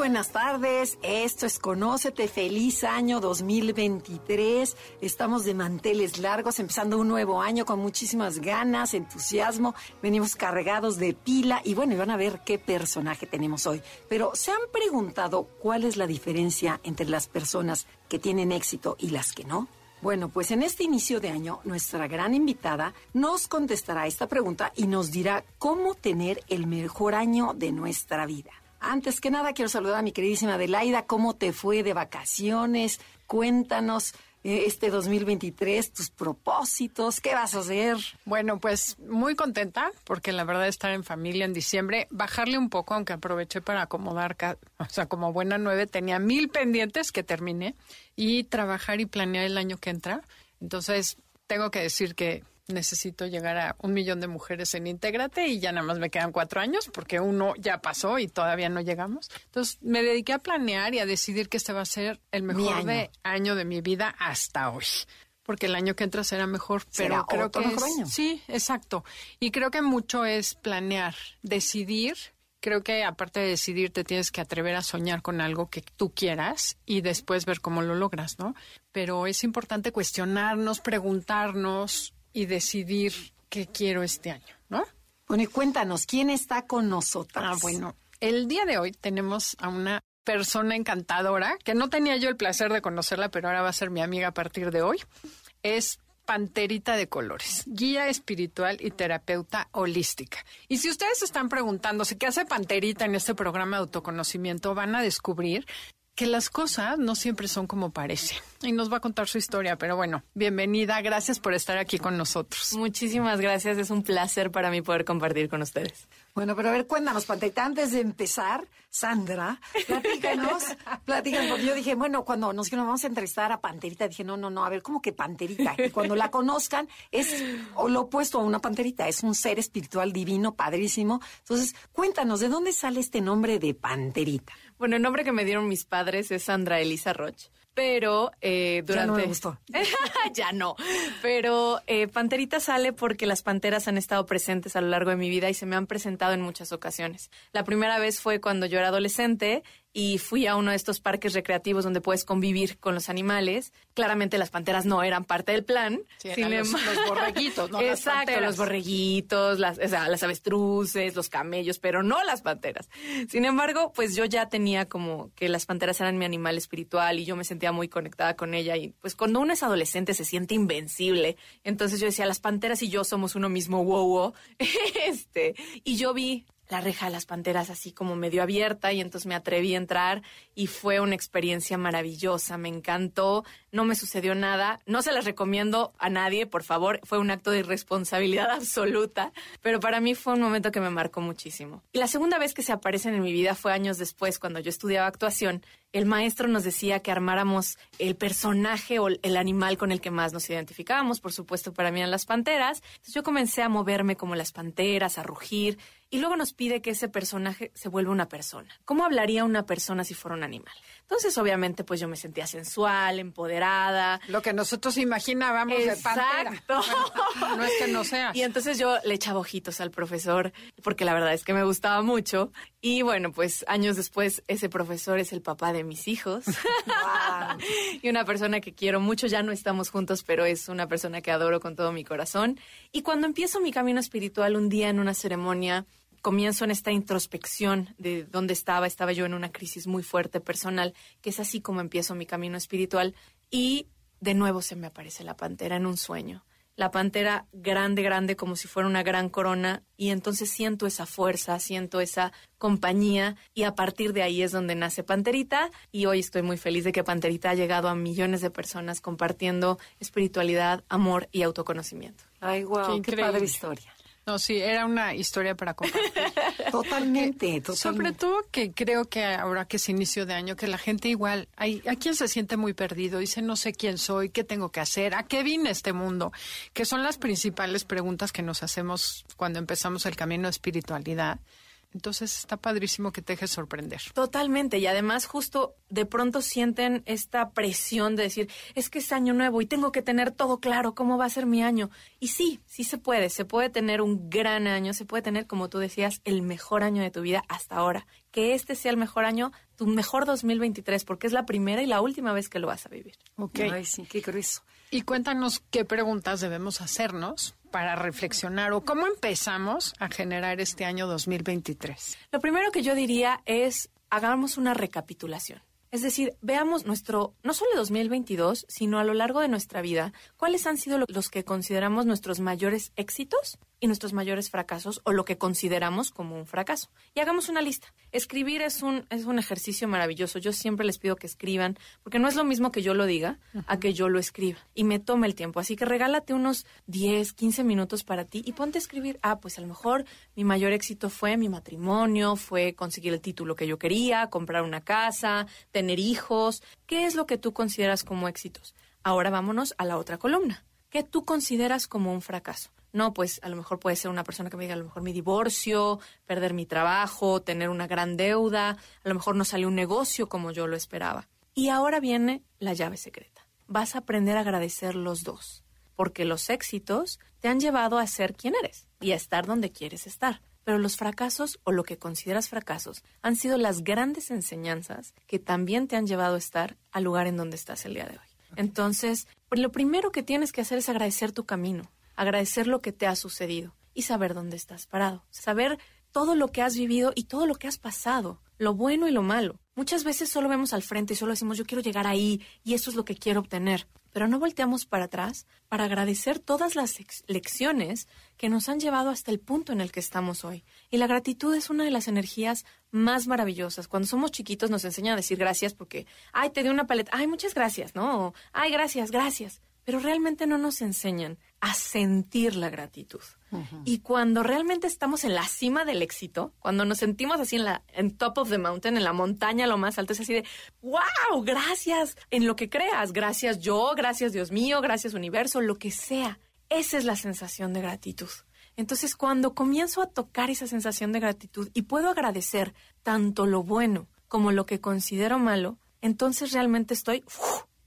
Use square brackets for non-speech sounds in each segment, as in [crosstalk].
Buenas tardes, esto es Conócete, feliz año 2023. Estamos de manteles largos, empezando un nuevo año con muchísimas ganas, entusiasmo. Venimos cargados de pila y bueno, y van a ver qué personaje tenemos hoy. Pero ¿se han preguntado cuál es la diferencia entre las personas que tienen éxito y las que no? Bueno, pues en este inicio de año, nuestra gran invitada nos contestará esta pregunta y nos dirá cómo tener el mejor año de nuestra vida. Antes que nada, quiero saludar a mi queridísima Adelaida. ¿Cómo te fue de vacaciones? Cuéntanos eh, este 2023, tus propósitos, ¿qué vas a hacer? Bueno, pues muy contenta porque la verdad estar en familia en diciembre, bajarle un poco, aunque aproveché para acomodar, o sea, como buena nueve, tenía mil pendientes que terminé y trabajar y planear el año que entra. Entonces, tengo que decir que necesito llegar a un millón de mujeres en Intégrate y ya nada más me quedan cuatro años porque uno ya pasó y todavía no llegamos. Entonces me dediqué a planear y a decidir que este va a ser el mejor año. De, año de mi vida hasta hoy porque el año que entra será mejor, pero creo que mejor año? sí, exacto. Y creo que mucho es planear, decidir. Creo que aparte de decidir te tienes que atrever a soñar con algo que tú quieras y después ver cómo lo logras, ¿no? Pero es importante cuestionarnos, preguntarnos, y decidir qué quiero este año, ¿no? Bueno, y cuéntanos, ¿quién está con nosotros? Ah, bueno, el día de hoy tenemos a una persona encantadora, que no tenía yo el placer de conocerla, pero ahora va a ser mi amiga a partir de hoy. Es Panterita de Colores, guía espiritual y terapeuta holística. Y si ustedes están preguntándose qué hace Panterita en este programa de autoconocimiento, van a descubrir que las cosas no siempre son como parecen. Y nos va a contar su historia, pero bueno, bienvenida, gracias por estar aquí con nosotros. Muchísimas gracias, es un placer para mí poder compartir con ustedes. Bueno, pero a ver, cuéntanos, Panterita, antes de empezar, Sandra, platícanos, [laughs] platícanos, porque yo dije, bueno, cuando nos dijeron vamos a entrevistar a Panterita, dije, no, no, no, a ver, ¿cómo que Panterita? Y cuando la conozcan, es lo opuesto a una Panterita, es un ser espiritual divino, padrísimo. Entonces, cuéntanos, ¿de dónde sale este nombre de Panterita? Bueno, el nombre que me dieron mis padres es Sandra Elisa Roch pero eh, durante... Ya no me gustó. [laughs] ya no. Pero eh, Panterita sale porque las panteras han estado presentes a lo largo de mi vida y se me han presentado en muchas ocasiones. La primera vez fue cuando yo era adolescente y fui a uno de estos parques recreativos donde puedes convivir con los animales. Claramente las panteras no eran parte del plan. los, borreguitos, ¿no? [laughs] Exacto, los borreguitos, las, o sea, las avestruces, los camellos, pero no las panteras. Sin embargo, pues yo ya tenía como que las panteras eran mi animal espiritual y yo me sentía muy conectada con ella y pues cuando uno es adolescente se siente invencible. Entonces yo decía, las panteras y yo somos uno mismo, wow, wow. [laughs] este, y yo vi la reja de las panteras así como medio abierta y entonces me atreví a entrar y fue una experiencia maravillosa, me encantó, no me sucedió nada, no se las recomiendo a nadie, por favor, fue un acto de irresponsabilidad [laughs] absoluta, pero para mí fue un momento que me marcó muchísimo. Y la segunda vez que se aparecen en mi vida fue años después, cuando yo estudiaba actuación, el maestro nos decía que armáramos el personaje o el animal con el que más nos identificábamos, por supuesto para mí eran las panteras, entonces yo comencé a moverme como las panteras, a rugir, y luego nos pide que ese personaje se vuelva una persona. ¿Cómo hablaría una persona si fuera un animal? Entonces, obviamente, pues yo me sentía sensual, empoderada. Lo que nosotros imaginábamos de pantera. [laughs] no es que no sea. Y entonces yo le echaba ojitos al profesor, porque la verdad es que me gustaba mucho. Y bueno, pues años después, ese profesor es el papá de mis hijos. [laughs] y una persona que quiero mucho, ya no estamos juntos, pero es una persona que adoro con todo mi corazón. Y cuando empiezo mi camino espiritual un día en una ceremonia, comienzo en esta introspección de dónde estaba, estaba yo en una crisis muy fuerte personal, que es así como empiezo mi camino espiritual y de nuevo se me aparece la pantera en un sueño. La pantera grande, grande, como si fuera una gran corona, y entonces siento esa fuerza, siento esa compañía, y a partir de ahí es donde nace Panterita, y hoy estoy muy feliz de que Panterita ha llegado a millones de personas compartiendo espiritualidad, amor y autoconocimiento. Ay, wow, qué, qué padre historia. No, sí, era una historia para compartir. [laughs] Totalmente, totalmente. Sobre todo que creo que ahora que es inicio de año, que la gente igual, hay, hay quien se siente muy perdido, dice no sé quién soy, qué tengo que hacer, a qué vine este mundo, que son las principales preguntas que nos hacemos cuando empezamos el camino de espiritualidad. Entonces está padrísimo que te dejes sorprender. Totalmente. Y además justo de pronto sienten esta presión de decir, es que es año nuevo y tengo que tener todo claro, cómo va a ser mi año. Y sí, sí se puede. Se puede tener un gran año, se puede tener, como tú decías, el mejor año de tu vida hasta ahora. Que este sea el mejor año, tu mejor 2023, porque es la primera y la última vez que lo vas a vivir. Ok. Ay, sí, qué grueso. Y cuéntanos qué preguntas debemos hacernos para reflexionar o cómo empezamos a generar este año 2023. Lo primero que yo diría es hagamos una recapitulación. Es decir, veamos nuestro, no solo 2022, sino a lo largo de nuestra vida, cuáles han sido los que consideramos nuestros mayores éxitos y nuestros mayores fracasos o lo que consideramos como un fracaso. Y hagamos una lista. Escribir es un, es un ejercicio maravilloso. Yo siempre les pido que escriban, porque no es lo mismo que yo lo diga a que yo lo escriba y me tome el tiempo. Así que regálate unos 10, 15 minutos para ti y ponte a escribir. Ah, pues a lo mejor mi mayor éxito fue mi matrimonio, fue conseguir el título que yo quería, comprar una casa, tener hijos. ¿Qué es lo que tú consideras como éxitos? Ahora vámonos a la otra columna. ¿Qué tú consideras como un fracaso? No, pues a lo mejor puede ser una persona que me diga a lo mejor mi divorcio, perder mi trabajo, tener una gran deuda, a lo mejor no salió un negocio como yo lo esperaba. Y ahora viene la llave secreta. Vas a aprender a agradecer los dos, porque los éxitos te han llevado a ser quien eres y a estar donde quieres estar. Pero los fracasos o lo que consideras fracasos han sido las grandes enseñanzas que también te han llevado a estar al lugar en donde estás el día de hoy. Entonces, lo primero que tienes que hacer es agradecer tu camino, agradecer lo que te ha sucedido y saber dónde estás parado, saber todo lo que has vivido y todo lo que has pasado, lo bueno y lo malo. Muchas veces solo vemos al frente y solo decimos yo quiero llegar ahí y eso es lo que quiero obtener, pero no volteamos para atrás para agradecer todas las lecciones que nos han llevado hasta el punto en el que estamos hoy. Y la gratitud es una de las energías más maravillosas. Cuando somos chiquitos nos enseñan a decir gracias porque, ay, te di una paleta, ay, muchas gracias, ¿no? Ay, gracias, gracias. Pero realmente no nos enseñan a sentir la gratitud. Y cuando realmente estamos en la cima del éxito, cuando nos sentimos así en la en top of the mountain, en la montaña lo más alto, es así de, wow, gracias en lo que creas, gracias yo, gracias Dios mío, gracias universo, lo que sea. Esa es la sensación de gratitud. Entonces, cuando comienzo a tocar esa sensación de gratitud y puedo agradecer tanto lo bueno como lo que considero malo, entonces realmente estoy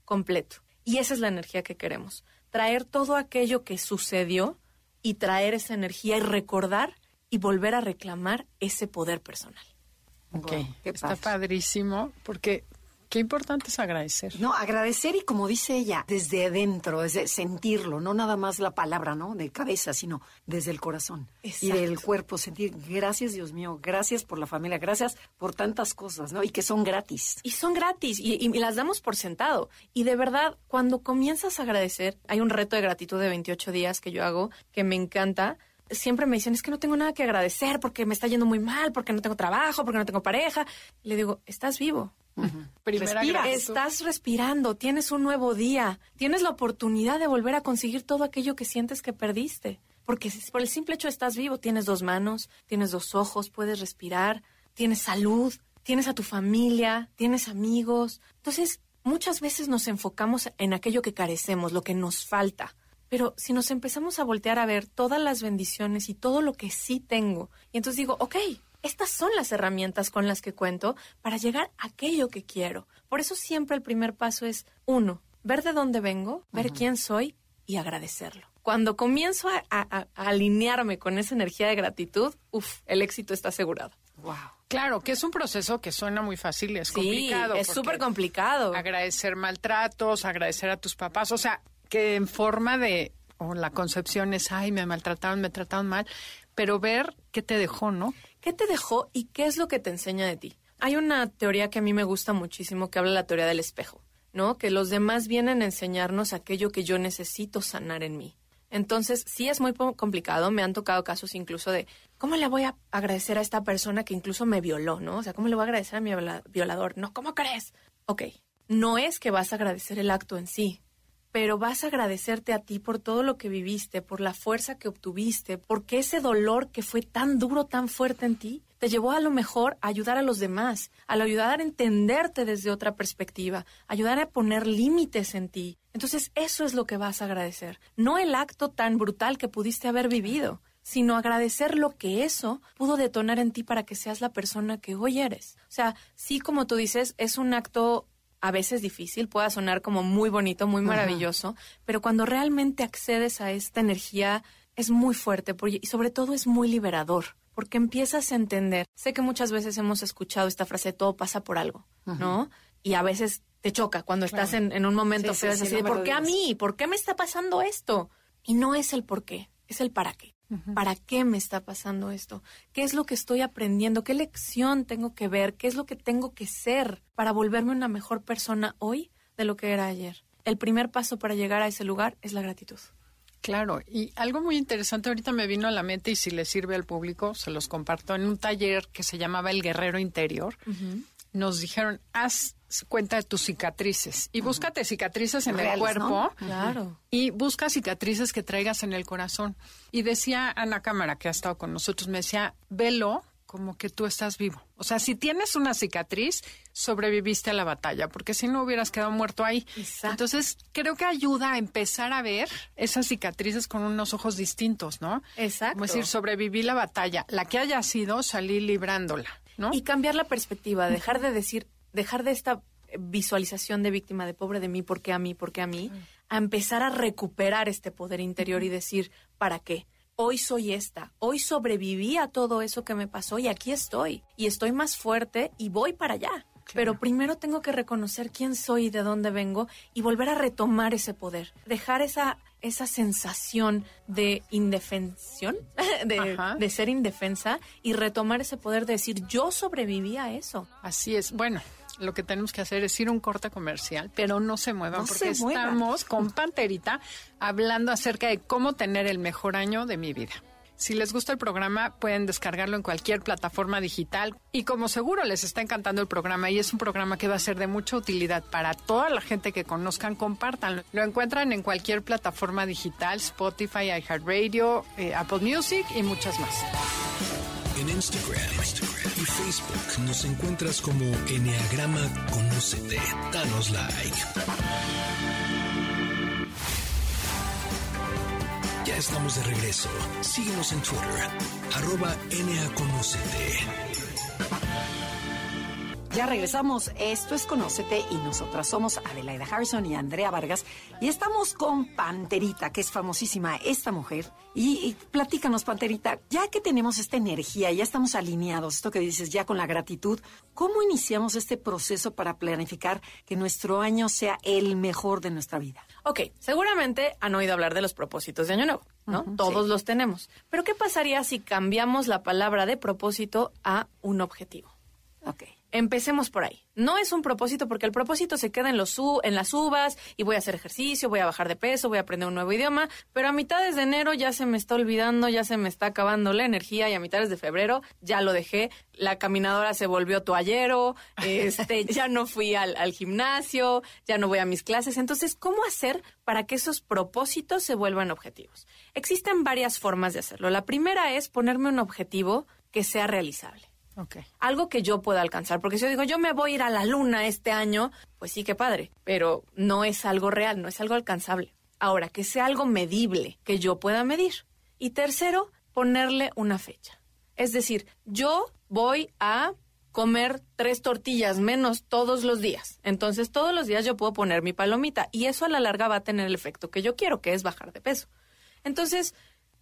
completo. Y esa es la energía que queremos traer todo aquello que sucedió y traer esa energía y recordar y volver a reclamar ese poder personal. Ok, está padrísimo porque Qué importante es agradecer. No, agradecer y como dice ella, desde adentro, desde sentirlo, no nada más la palabra, ¿no? De cabeza, sino desde el corazón y del cuerpo, sentir, gracias Dios mío, gracias por la familia, gracias por tantas cosas, ¿no? Y que son gratis. Y son gratis y, y las damos por sentado. Y de verdad, cuando comienzas a agradecer, hay un reto de gratitud de 28 días que yo hago que me encanta siempre me dicen, es que no tengo nada que agradecer porque me está yendo muy mal, porque no tengo trabajo, porque no tengo pareja. Le digo, estás vivo, Respira. Estás respirando, tienes un nuevo día, tienes la oportunidad de volver a conseguir todo aquello que sientes que perdiste. Porque por el simple hecho de estás vivo, tienes dos manos, tienes dos ojos, puedes respirar, tienes salud, tienes a tu familia, tienes amigos. Entonces, muchas veces nos enfocamos en aquello que carecemos, lo que nos falta. Pero si nos empezamos a voltear a ver todas las bendiciones y todo lo que sí tengo, y entonces digo, ok, estas son las herramientas con las que cuento para llegar a aquello que quiero. Por eso siempre el primer paso es, uno, ver de dónde vengo, ver quién soy y agradecerlo. Cuando comienzo a, alinearme con esa energía de gratitud, uff, el éxito está asegurado. Wow. Claro, que es un proceso que suena muy fácil y es sí, complicado. Es súper complicado. Agradecer maltratos, agradecer a tus papás, o sea, que en forma de, o la concepción es, ay, me maltrataron, me trataron mal, pero ver qué te dejó, ¿no? ¿Qué te dejó y qué es lo que te enseña de ti? Hay una teoría que a mí me gusta muchísimo que habla de la teoría del espejo, ¿no? Que los demás vienen a enseñarnos aquello que yo necesito sanar en mí. Entonces, sí es muy complicado. Me han tocado casos incluso de cómo le voy a agradecer a esta persona que incluso me violó, ¿no? O sea, ¿cómo le voy a agradecer a mi violador? No, ¿cómo crees? Ok, no es que vas a agradecer el acto en sí, pero vas a agradecerte a ti por todo lo que viviste, por la fuerza que obtuviste, porque ese dolor que fue tan duro, tan fuerte en ti, te llevó a lo mejor a ayudar a los demás, a ayudar a entenderte desde otra perspectiva, ayudar a poner límites en ti. Entonces eso es lo que vas a agradecer, no el acto tan brutal que pudiste haber vivido, sino agradecer lo que eso pudo detonar en ti para que seas la persona que hoy eres. O sea, sí, como tú dices, es un acto a veces difícil, pueda sonar como muy bonito, muy maravilloso, pero cuando realmente accedes a esta energía es muy fuerte y sobre todo es muy liberador, porque empiezas a entender. Sé que muchas veces hemos escuchado esta frase, todo pasa por algo, ¿no? Y a veces te choca cuando estás en, un momento feo, es así, ¿por qué a mí? ¿Por qué me está pasando esto? Y no es el por qué, es el para qué. ¿Para qué me está pasando esto? ¿Qué es lo que estoy aprendiendo? ¿Qué lección tengo que ver? ¿Qué es lo que tengo que ser para volverme una mejor persona hoy de lo que era ayer? El primer paso para llegar a ese lugar es la gratitud. Claro, y algo muy interesante ahorita me vino a la mente y si le sirve al público, se los comparto. En un taller que se llamaba El Guerrero Interior, nos dijeron, haz cuenta de tus cicatrices y búscate cicatrices en el cuerpo claro. y busca cicatrices que traigas en el corazón. Y decía Ana Cámara, que ha estado con nosotros, me decía, velo como que tú estás vivo. O sea, si tienes una cicatriz, sobreviviste a la batalla, porque si no hubieras quedado muerto ahí. Entonces, creo que ayuda a empezar a ver esas cicatrices con unos ojos distintos, ¿no? Exacto. Como decir, sobreviví la batalla, la que haya sido, salí librándola, ¿no? Y cambiar la perspectiva, dejar de decir, dejar de esta visualización de víctima de pobre de mí, ¿por qué a mí? ¿Por qué a mí? A empezar a recuperar este poder interior y decir, ¿para qué? Hoy soy esta, hoy sobreviví a todo eso que me pasó y aquí estoy. Y estoy más fuerte y voy para allá. Pero primero tengo que reconocer quién soy y de dónde vengo y volver a retomar ese poder. Dejar esa, esa sensación de indefensión, [laughs] de, de, ser indefensa y retomar ese poder de decir, yo sobreviví a eso. Así es. Bueno, lo que tenemos que hacer es ir a un corte comercial, pero no se muevan porque estamos con Panterita hablando acerca de cómo tener el mejor año de mi vida. Si les gusta el programa, pueden descargarlo en cualquier plataforma digital. Y como seguro les está encantando el programa y es un programa que va a ser de mucha utilidad para toda la gente que conozcan, compártanlo. Lo encuentran en cualquier plataforma digital, Spotify, iHeartRadio, eh, Apple Music y muchas más. En Instagram, y Facebook nos encuentras como Enneagrama Conócete. Danos like. Ya estamos de regreso. Síguenos en Twitter, arroba ya regresamos. Esto es Conócete y nosotras somos Adelaida Harrison y Andrea Vargas y estamos con Panterita, que es famosísima esta mujer. Y, platícanos, Panterita, ya que tenemos esta energía, ya estamos alineados, esto que dices ya con la gratitud, ¿cómo iniciamos este proceso para planificar que nuestro año sea el mejor de nuestra vida? Ok, seguramente han oído hablar de los propósitos de Año Nuevo, ¿no? Todos los tenemos. Pero ¿qué pasaría si cambiamos la palabra de propósito a un objetivo? Ok. Empecemos por ahí. No es un propósito porque el propósito se queda en, los en las uvas y voy a hacer ejercicio, voy a bajar de peso, voy a aprender un nuevo idioma, pero a mitades de enero ya se me está olvidando, ya se me está acabando la energía y a mitades de febrero ya lo dejé, la caminadora se volvió toallero, [laughs] este, ya no fui al, al gimnasio, ya no voy a mis clases. Entonces, ¿cómo hacer para que esos propósitos se vuelvan objetivos? Existen varias formas de hacerlo. La primera es ponerme un objetivo que sea realizable. Algo que yo pueda alcanzar. Porque si yo digo, yo me voy a ir a la luna este año, pues sí, qué padre. Pero no es algo real, no es algo alcanzable. Ahora, que sea algo medible, que yo pueda medir. Y tercero, ponerle una fecha. Es decir, yo voy a comer tres tortillas menos todos los días. Entonces, todos los días yo puedo poner mi palomita y eso a la larga va a tener el efecto que yo quiero, que es bajar de peso. Entonces,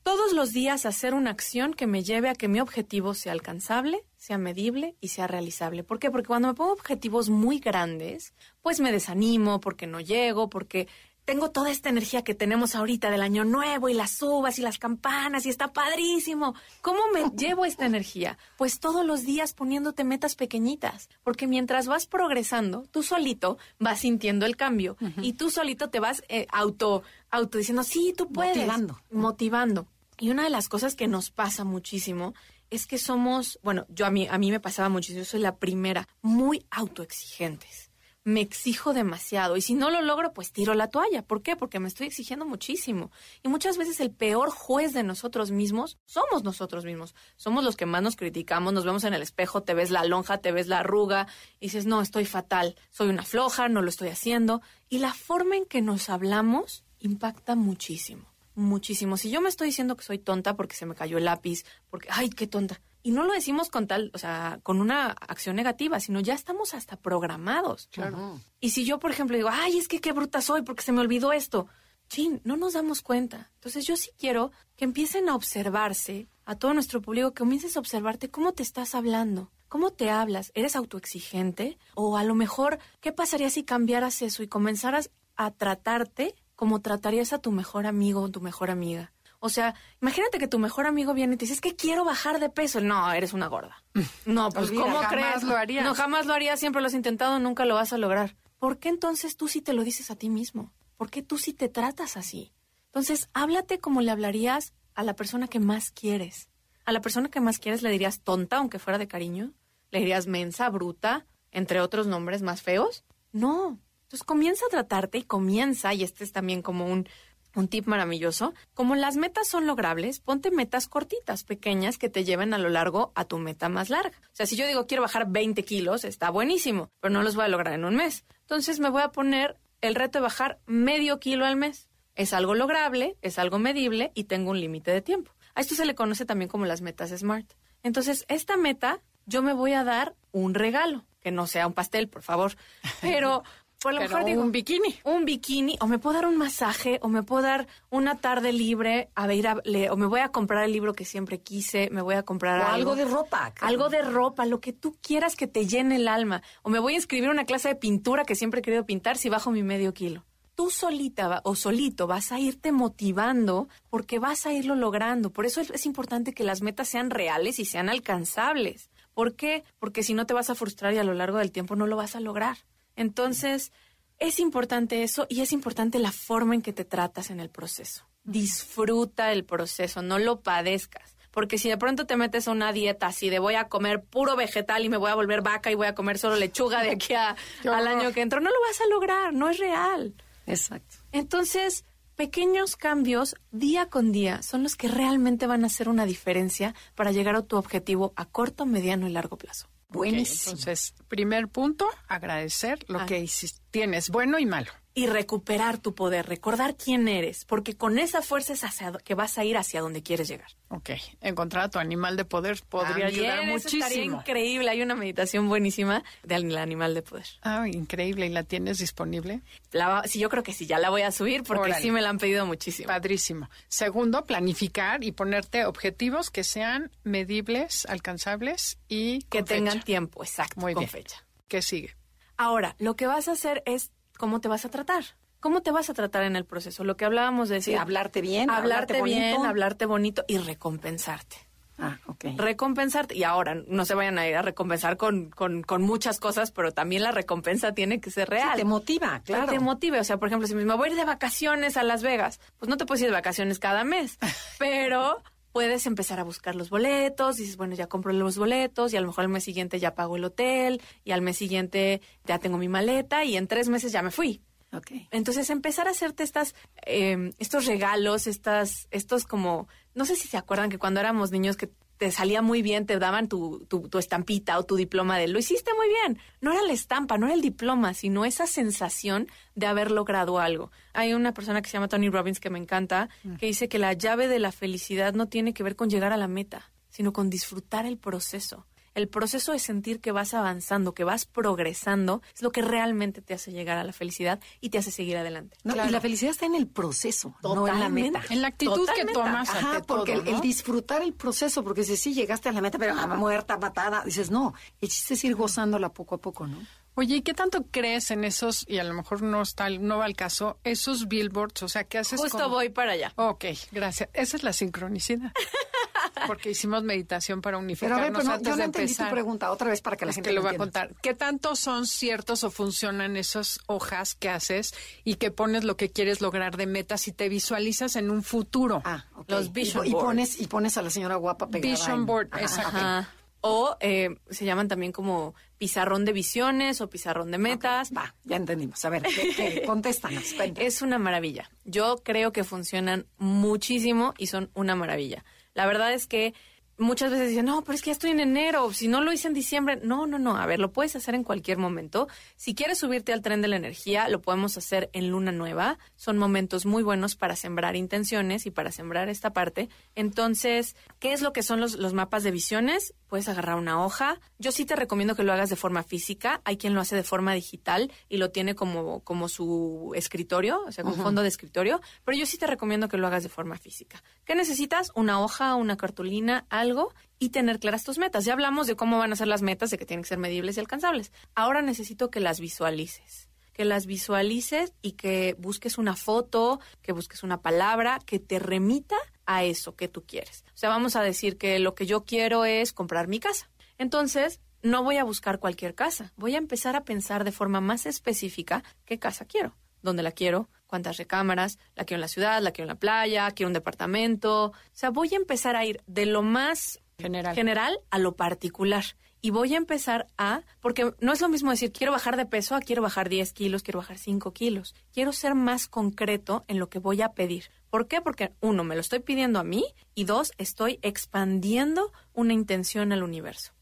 todos los días hacer una acción que me lleve a que mi objetivo sea alcanzable, sea medible y sea realizable. ¿Por qué? Porque cuando me pongo objetivos muy grandes, pues me desanimo porque no llego, porque tengo toda esta energía que tenemos ahorita del año nuevo y las uvas y las campanas y está padrísimo. ¿Cómo me [laughs] llevo esta energía? Pues todos los días poniéndote metas pequeñitas, porque mientras vas progresando, tú solito vas sintiendo el cambio y tú solito te vas eh, auto auto diciendo, "Sí, tú puedes." Motivando. Motivando. Y una de las cosas que nos pasa muchísimo es que somos, bueno, yo a mí, a mí me pasaba muchísimo, yo soy la primera, muy autoexigentes. me exijo demasiado y si no lo logro, pues tiro la toalla. ¿Por qué? Porque me estoy exigiendo muchísimo. Y muchas veces el peor juez de nosotros mismos somos nosotros mismos. Somos los que más nos criticamos, nos vemos en el espejo, te ves la lonja, te ves la arruga y dices, no, estoy fatal, soy una floja, no lo estoy haciendo. Y la forma en que nos hablamos impacta muchísimo, muchísimo. Si yo me estoy diciendo que soy tonta porque se me cayó el lápiz, porque, ay, qué tonta y no lo decimos con tal, o sea, con una acción negativa, sino ya estamos hasta programados. Claro. Y si yo, por ejemplo, digo, ay, es que qué bruta soy porque se me olvidó esto. Chin, no nos damos cuenta. Entonces yo sí quiero que empiecen a observarse, a todo nuestro público, que comiences a observarte cómo te estás hablando. ¿Cómo te hablas? ¿Eres autoexigente? O a lo mejor, ¿qué pasaría si cambiaras eso y comenzaras a tratarte como tratarías a tu mejor amigo o tu mejor amiga? O sea, imagínate que tu mejor amigo viene y te dice, es que quiero bajar de peso. No, eres una gorda. [laughs] No, pues Olvida, ¿cómo jamás crees? lo harías. No, jamás lo harías, siempre lo has intentado, nunca lo vas a lograr. ¿Por qué entonces tú sí te lo dices a ti mismo? ¿Por qué tú sí te tratas así? Entonces, háblate como le hablarías a la persona que más quieres. A la persona que más quieres le dirías tonta, aunque fuera de cariño. Le dirías mensa, bruta, entre otros nombres más feos. No. Entonces comienza a tratarte y comienza, y este es también como un, un tip maravilloso. Como las metas son logrables, ponte metas cortitas, pequeñas, que te lleven a lo largo a tu meta más larga. O sea, si yo digo quiero bajar 20 kilos, está buenísimo, pero no los voy a lograr en un mes. Entonces me voy a poner el reto de bajar medio kilo al mes. Es algo lograble, es algo medible y tengo un límite de tiempo. A esto se le conoce también como las metas SMART. Entonces, esta meta, yo me voy a dar un regalo, que no sea un pastel, por favor, [laughs] pero por lo Pero mejor digo, un bikini. un bikini o me puedo dar un masaje o me puedo dar una tarde libre a ver a le- o me voy a comprar el libro que siempre quise, me voy a comprar O algo, algo de ropa. algo de ropa, lo que tú quieras que te llene el alma o me voy a inscribir a una clase de pintura que siempre he querido pintar si bajo mi medio kilo. Tú solita o solito vas a irte motivando porque vas a irlo logrando. Por eso es, es importante que las metas sean reales y sean alcanzables. ¿Por qué? Porque si no te vas a frustrar y a lo largo del tiempo no lo vas a lograr. Entonces, es importante eso y es importante la forma en que te tratas en el proceso. Disfruta el proceso, no lo padezcas. Porque si de pronto te metes a una dieta así de voy a comer puro vegetal y me voy a volver vaca y voy a comer solo lechuga de aquí a- al año que entró, no lo vas a lograr, no es real. Exacto. Entonces, pequeños cambios día con día son los que realmente van a hacer una diferencia para llegar a tu objetivo a corto, mediano y largo plazo. Buenísimo. entonces, primer punto, agradecer lo Ah. que hiciste. tienes, bueno y malo. Y recuperar tu poder, recordar quién eres, porque con esa fuerza es hacia que vas a ir hacia donde quieres llegar. Ok, encontrar a tu animal de poder podría ayudar eso estaría muchísimo. increíble. Hay una meditación buenísima del animal de poder. Ah, increíble. ¿Y la tienes disponible? La sí, yo creo que sí, ya la voy a subir porque Órale. sí me la han pedido muchísimo. Padrísimo. Segundo, planificar y ponerte objetivos que sean medibles, alcanzables y que con tengan fecha. tiempo, exacto, Muy con bien. fecha. ¿Qué sigue? Ahora, lo que vas a hacer es cómo te vas a tratar. ¿Cómo te vas a tratar en el proceso? Lo que hablábamos de Sí, decir, hablarte bien, hablarte, hablarte bien, bonito. hablarte bonito y recompensarte. Ah, ok. Recompensarte. Y ahora, no se vayan a ir a recompensar con, con, con muchas cosas, pero también la recompensa tiene que ser Sí, real. te motiva, que claro. te motive. O sea, por ejemplo, si me voy a ir de vacaciones a Las Vegas, pues no te puedes ir de vacaciones cada mes, [laughs] pero puedes empezar a buscar los boletos, dices, bueno, ya compro los boletos y a lo mejor al mes siguiente ya pago el hotel y al mes siguiente ya tengo mi maleta y en tres meses ya me fui. Ok. Entonces empezar a hacerte estas, eh, estos regalos, estas, estos como, no sé si se acuerdan que cuando éramos niños que te salía muy bien, te daban tu, tu, tu estampita o tu diploma de lo hiciste muy bien. No era la estampa, no era el diploma, sino esa sensación de haber logrado algo. Hay una persona que se llama Tony Robbins que me encanta, que dice que la llave de la felicidad no tiene que ver con llegar a la meta, sino con disfrutar el proceso. El proceso de sentir que vas avanzando, que vas progresando, es lo que realmente te hace llegar a la felicidad y te hace seguir adelante. No, Y la felicidad está en el proceso, no en la Totalmente. meta. En la actitud que Totalmente. tomas Ajá, ante porque todo, el, disfrutar el proceso, porque si sí llegaste a la meta, pero ah, muerta, matada, dices, no, el chiste es ir gozándola poco a poco, ¿no? Oye, ¿y qué tanto crees en esos, y a lo mejor no está, no va al caso, esos billboards? O sea, ¿qué haces Justo con- voy para allá. Ok, gracias. Esa es la sincronicidad. [laughs] Porque hicimos meditación para Pero a unificarnos ver, pero no, antes yo no de entendí empezar. tu pregunta otra vez para que la Es gente que lo lo voy a contar. ¿Qué tanto son ciertos o funcionan esas hojas que haces y que pones lo que quieres lograr de metas y te visualizas en un futuro? Ah, ok. Los Y- vision y, boards. pones y pones a la señora guapa pegada. Vision en- board, Ajá, exacto. ok. Ajá. O eh, se llaman también como pizarrón de visiones o pizarrón de metas. Va, ya entendimos. A ver, [laughs] contéstanos. Es una maravilla. Yo creo que funcionan muchísimo y son una maravilla. La verdad es que muchas veces dicen, no, pero es que ya estoy en enero, si no lo hice en diciembre. No, no, no, a ver, lo puedes hacer en cualquier momento. Si quieres subirte al tren de la energía, lo podemos hacer en luna nueva. Son momentos muy buenos para sembrar intenciones y para sembrar esta parte. Entonces, ¿qué es lo que son los, los mapas de visiones? Puedes agarrar una hoja. Yo sí te recomiendo que lo hagas de forma física. Hay quien lo hace de forma digital y lo tiene como, como su escritorio, o sea, como fondo de escritorio. Pero yo sí te recomiendo que lo hagas de forma física. ¿Qué necesitas? Una hoja, una cartulina, algo y tener claras tus metas. Ya hablamos de cómo van a ser las metas, de que tienen que ser medibles y alcanzables. Ahora necesito que las visualices que las visualices y que busques una foto, que busques una palabra que te remita a eso que tú quieres. O sea, vamos a decir que lo que yo quiero es comprar mi casa. Entonces, no voy a buscar cualquier casa. Voy a empezar a pensar de forma más específica qué casa quiero, dónde la quiero, cuántas recámaras, la quiero en la ciudad, la quiero en la playa, quiero un departamento. O sea, voy a empezar a ir de lo más General. general a lo particular. Y voy a empezar a, porque no es lo mismo decir quiero bajar de peso a quiero bajar 10 kilos, quiero bajar 5 kilos. Quiero ser más concreto en lo que voy a pedir. ¿Por qué? Porque uno, me lo estoy pidiendo a mí y dos, estoy expandiendo una intención al universo.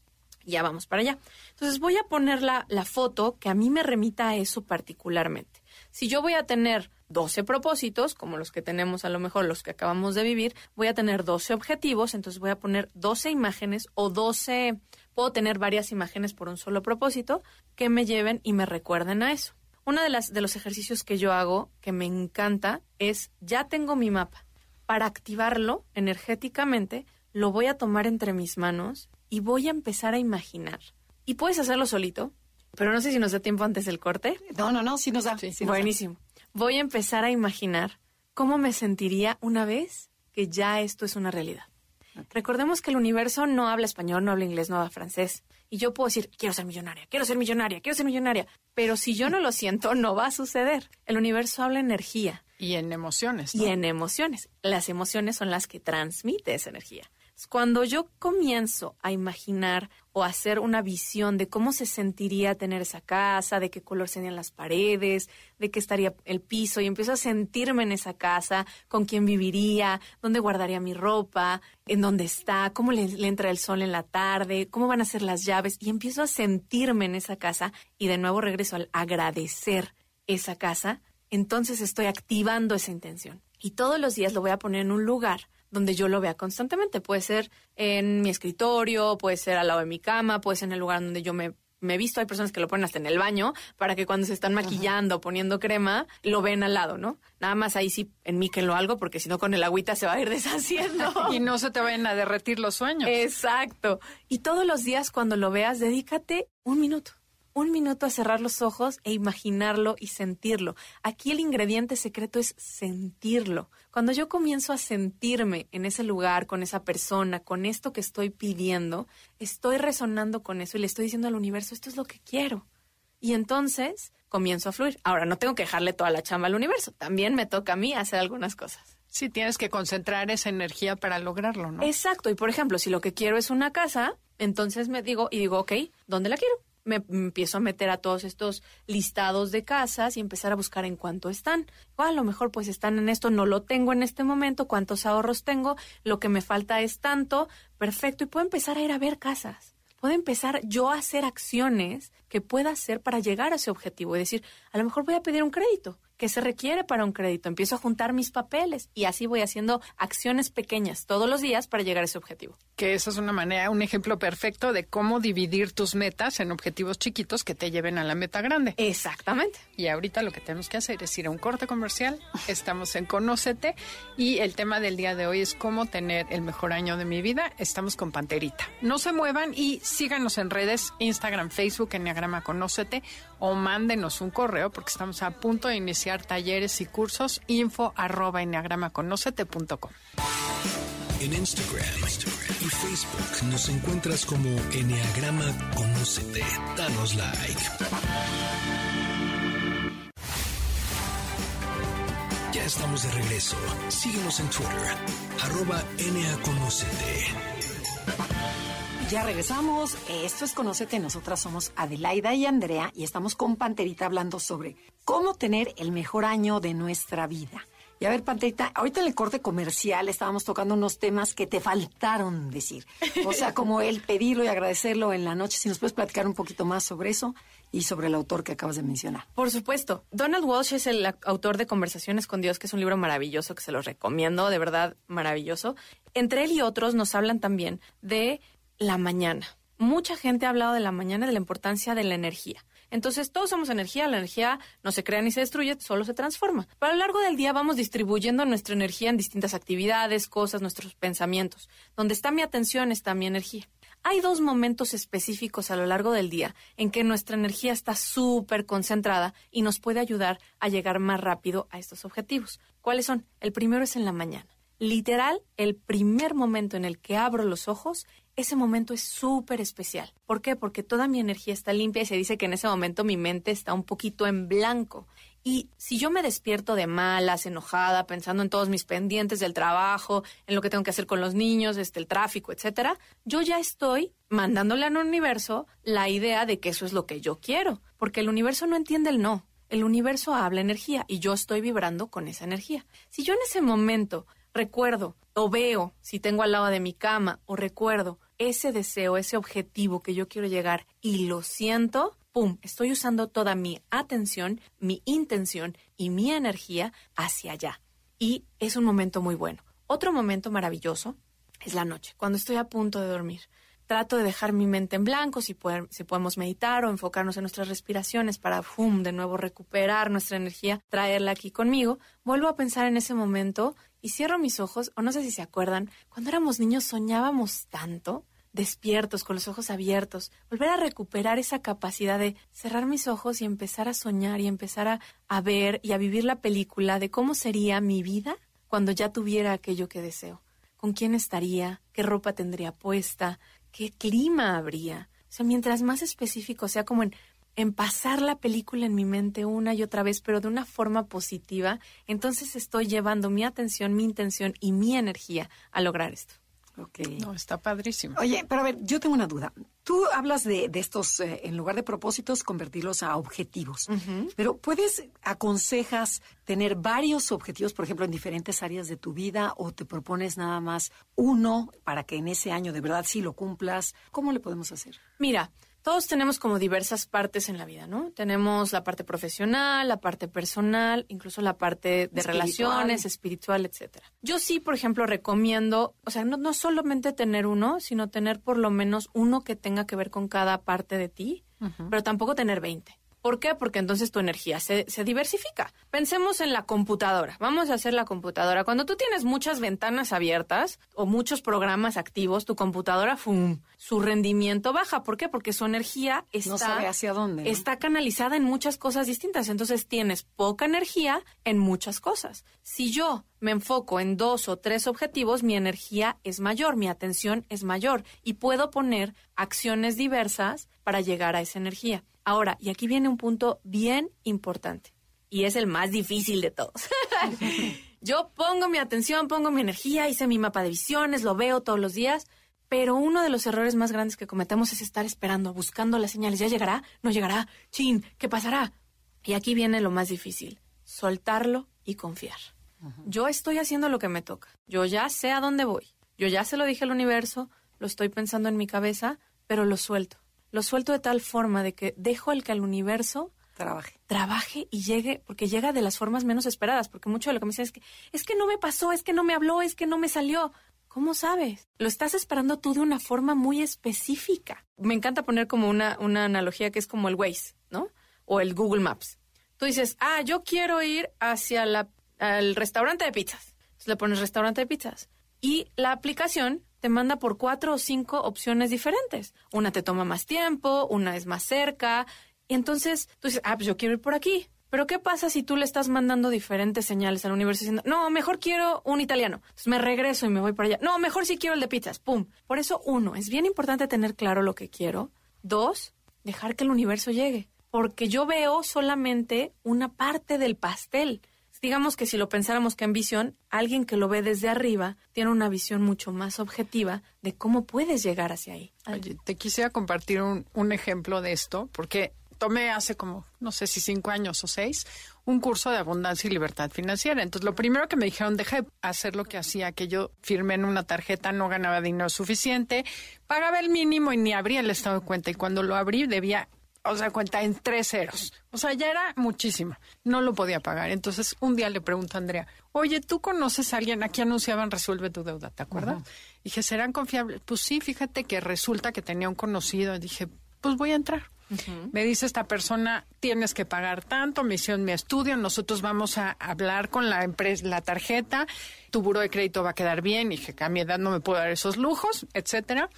Ya vamos para allá. Entonces voy a poner la, la foto que a mí me remita a eso particularmente. Si yo voy a tener 12 propósitos, como los que tenemos a lo mejor los que acabamos de vivir, voy a tener 12 objetivos, entonces voy a poner 12 imágenes o 12, puedo tener varias imágenes por un solo propósito que me lleven y me recuerden a eso. Uno de, las, de los ejercicios que yo hago, que me encanta, es ya tengo mi mapa. Para activarlo energéticamente, lo voy a tomar entre mis manos y voy a empezar a imaginar. Y puedes hacerlo solito, pero no sé si nos da tiempo antes del corte. No, no, no, sí nos da. sí nos da. Buenísimo. Voy a empezar a imaginar cómo me sentiría una vez que ya esto es una realidad. Recordemos que el universo no habla español, no habla inglés, no habla francés. Y yo puedo decir, quiero ser millonaria, quiero ser millonaria, quiero ser millonaria. Pero si yo no lo siento, no va a suceder. El universo habla energía Y en emociones. ¿no? y en emociones. Las emociones son las que transmite esa energía. Cuando yo comienzo a imaginar o hacer una visión de cómo se sentiría tener esa casa, de qué color serían las paredes, de qué estaría el piso, y empiezo a sentirme en esa casa, con quién viviría, dónde guardaría mi ropa, en dónde está, cómo le, le entra el sol en la tarde, cómo van a ser las llaves, y empiezo a sentirme en esa casa, y de nuevo regreso al agradecer esa casa, entonces estoy activando esa intención. Y todos los días lo voy a poner en un lugar donde yo lo vea constantemente. Puede ser en mi escritorio, puede ser al lado de mi cama, puede ser en el lugar donde yo me, me he visto. Hay personas que lo ponen hasta en el baño para que cuando se están maquillando, poniendo crema, lo ven al lado, ¿no? Nada más ahí sí enmíquenlo algo porque si no con el agüita se va a ir [laughs] deshaciendo. Y no se te vayan a derretir los sueños. Exacto. Y todos los días cuando lo veas, dedícate un minuto. Un minuto a cerrar los ojos e imaginarlo y sentirlo. Aquí el ingrediente secreto es sentirlo. Cuando yo comienzo a sentirme en ese lugar, con esa persona, con esto que estoy pidiendo, estoy resonando con eso y le estoy diciendo al universo, esto es lo que quiero. Y entonces comienzo a fluir. Ahora, no tengo que dejarle toda la chamba al universo. También me toca a mí hacer algunas cosas. Sí, tienes que concentrar esa energía para lograrlo, ¿no? Exacto. Y por ejemplo, si lo que quiero es una casa, entonces me digo y digo, ok, ¿dónde la quiero? Me empiezo a meter a todos estos listados de casas y empezar a buscar en cuánto están. O a lo mejor pues están en esto, no lo tengo en este momento, cuántos ahorros tengo, lo que me falta es tanto, perfecto. Y puedo empezar a ir a ver casas. Puedo empezar yo a hacer acciones que pueda hacer para llegar a ese objetivo. Es decir, a lo mejor voy a pedir un crédito. ¿Qué se requiere para un crédito? Empiezo a juntar mis papeles y así voy haciendo acciones pequeñas todos los días para llegar a ese objetivo. Que esa es una manera, un ejemplo perfecto de cómo dividir tus metas en objetivos chiquitos que te lleven a la meta grande. Exactamente. Y ahorita lo que tenemos que hacer es ir a un corte comercial. Estamos en Conócete y el tema del día de hoy es cómo tener el mejor año de mi vida. Estamos con Panterita. No se muevan y síganos en redes, Instagram, Facebook, Enneagrama Conócete o mándenos un correo porque estamos a punto de iniciar talleres y cursos info arroba enneagramaconócete.com. En Instagram, y Facebook nos encuentras como Enneagrama Conócete. Danos like. Ya estamos de regreso. Síguenos en Twitter, arroba NAConócete. Ya regresamos. Esto es Conócete. Nosotras somos Adelaida y Andrea y estamos con Panterita hablando sobre cómo tener el mejor año de nuestra vida. Y a ver, Panterita, ahorita en el corte comercial estábamos tocando unos temas que te faltaron decir. O sea, como el pedirlo y agradecerlo en la noche. Si nos puedes platicar un poquito más sobre eso y sobre el autor que acabas de mencionar. Por supuesto. Donald Walsh es el autor de Conversaciones con Dios, que es un libro maravilloso que se los recomiendo, de verdad maravilloso. Entre él y otros nos hablan también de la mañana. Mucha gente ha hablado de la mañana, de la importancia de la energía. Entonces, todos somos energía, la energía no se crea ni se destruye, solo se transforma. Pero a lo largo del día vamos distribuyendo nuestra energía en distintas actividades, cosas, nuestros pensamientos. Donde está mi atención está mi energía. Hay dos momentos específicos a lo largo del día en que nuestra energía está súper concentrada y nos puede ayudar a llegar más rápido a estos objetivos. ¿Cuáles son? El primero es en la mañana. Literal, el primer momento en el que abro los ojos ese momento es súper especial. ¿Por qué? Porque toda mi energía está limpia y se dice que en ese momento mi mente está un poquito en blanco. Y si yo me despierto de malas, enojada, pensando en todos mis pendientes del trabajo, en lo que tengo que hacer con los niños, este, el tráfico, etcétera, yo ya estoy mandándole al universo la idea de que eso es lo que yo quiero, porque el universo no entiende el no. El universo habla energía y yo estoy vibrando con esa energía. Si yo en ese momento recuerdo o veo si tengo al lado de mi cama o recuerdo ese deseo, ese objetivo que yo quiero llegar y lo siento, ¡pum! Estoy usando toda mi atención, mi intención y mi energía hacia allá. Y es un momento muy bueno. Otro momento maravilloso es la noche, cuando estoy a punto de dormir. Trato de dejar mi mente en blanco, si, si podemos meditar o enfocarnos en nuestras respiraciones para, ¡pum!, de nuevo recuperar nuestra energía, traerla aquí conmigo. Vuelvo a pensar en ese momento y cierro mis ojos, o no sé si se acuerdan, cuando éramos niños soñábamos tanto, despiertos, con los ojos abiertos, volver a recuperar esa capacidad de cerrar mis ojos y empezar a soñar y empezar a, a ver y a vivir la película de cómo sería mi vida cuando ya tuviera aquello que deseo. ¿Con quién estaría? ¿Qué ropa tendría puesta? ¿Qué clima habría? O sea, mientras más específico sea como en en pasar la película en mi mente una y otra vez, pero de una forma positiva, entonces estoy llevando mi atención, mi intención y mi energía a lograr esto. Ok. No, está padrísimo. Oye, pero a ver, yo tengo una duda. Tú hablas de, de estos, eh, en lugar de propósitos, convertirlos a objetivos. Pero ¿puedes, aconsejas tener varios objetivos, por ejemplo, en diferentes áreas de tu vida o te propones nada más uno para que en ese año de verdad sí lo cumplas? ¿Cómo le podemos hacer? Mira, todos tenemos como diversas partes en la vida, ¿no? Tenemos la parte profesional, la parte personal, incluso la parte de relaciones, espiritual, etcétera. Yo sí, por ejemplo, recomiendo, o sea, no, no solamente tener uno, sino tener por lo menos uno que tenga que ver con cada parte de ti, pero tampoco tener 20. ¿Por qué? Porque entonces tu energía se, se, diversifica. Pensemos en la computadora. Vamos a hacer la computadora. Cuando tú tienes muchas ventanas abiertas o muchos programas activos, tu computadora, ¡fum! su rendimiento baja. ¿Por qué? Porque su energía está, hacia dónde, está canalizada en muchas cosas distintas. Entonces tienes poca energía en muchas cosas. Si yo me enfoco en dos o tres objetivos, mi energía es mayor, mi atención es mayor y puedo poner acciones diversas para llegar a esa energía. Ahora, y aquí viene un punto bien importante, y es el más difícil de todos. [laughs] Yo pongo mi atención, pongo mi energía, hice mi mapa de visiones, lo veo todos los días, pero uno de los errores más grandes que cometemos es estar esperando, buscando las señales. ¿Ya llegará? ¿No llegará? Chin, ¿qué pasará? Y aquí viene lo más difícil, soltarlo y confiar. Yo estoy haciendo lo que me toca. Yo ya sé a dónde voy. Yo ya se lo dije al universo, lo estoy pensando en mi cabeza, pero lo suelto lo suelto de tal forma de que dejo el que el universo trabaje. Trabaje y llegue, porque llega de las formas menos esperadas, porque mucho de lo que me dicen es que es que no me pasó, es que no me habló, es que no me salió. ¿Cómo sabes? Lo estás esperando tú de una forma muy específica. Me encanta poner como una, una analogía que es como el Waze, ¿no? O el Google Maps. Tú dices, ah, yo quiero ir hacia la, el restaurante de pizzas. Entonces le pones restaurante de pizzas. Y la aplicación te manda por cuatro o cinco opciones diferentes. Una te toma más tiempo, una es más cerca. Y entonces tú dices, ah, pues yo quiero ir por aquí. Pero ¿qué pasa si tú le estás mandando diferentes señales al universo diciendo, no, mejor quiero un italiano? Entonces me regreso y me voy para allá. No, mejor sí quiero el de pizzas. ¡Pum! Por eso, uno, es bien importante tener claro lo que quiero. Dos, dejar que el universo llegue. Porque yo veo solamente una parte del pastel digamos que si lo pensáramos que en visión, alguien que lo ve desde arriba tiene una visión mucho más objetiva de cómo puedes llegar hacia ahí. Oye, te quisiera compartir un, un ejemplo de esto, porque tomé hace como, no sé si cinco años o seis, un curso de abundancia y libertad financiera. Entonces, lo primero que me dijeron, dejé hacer lo que hacía, que yo firmé en una tarjeta, no ganaba dinero suficiente, pagaba el mínimo y ni abría el estado de cuenta. Y cuando lo abrí, debía o sea, cuenta en tres ceros. O sea, ya era muchísimo. No lo podía pagar. Entonces, un día le pregunto a Andrea, oye, ¿tú conoces a alguien? Aquí anunciaban Resuelve tu deuda, ¿te acuerdas? Dije, ¿serán confiables? Pues sí, fíjate que resulta que tenía un conocido. Dije, pues voy a entrar. Me dice esta persona, tienes que pagar tanto, me hicieron mi estudio, nosotros vamos a hablar con la empresa, la tarjeta, tu buro de crédito va a quedar bien, y dije que a mi edad no me puedo dar esos lujos, etcétera.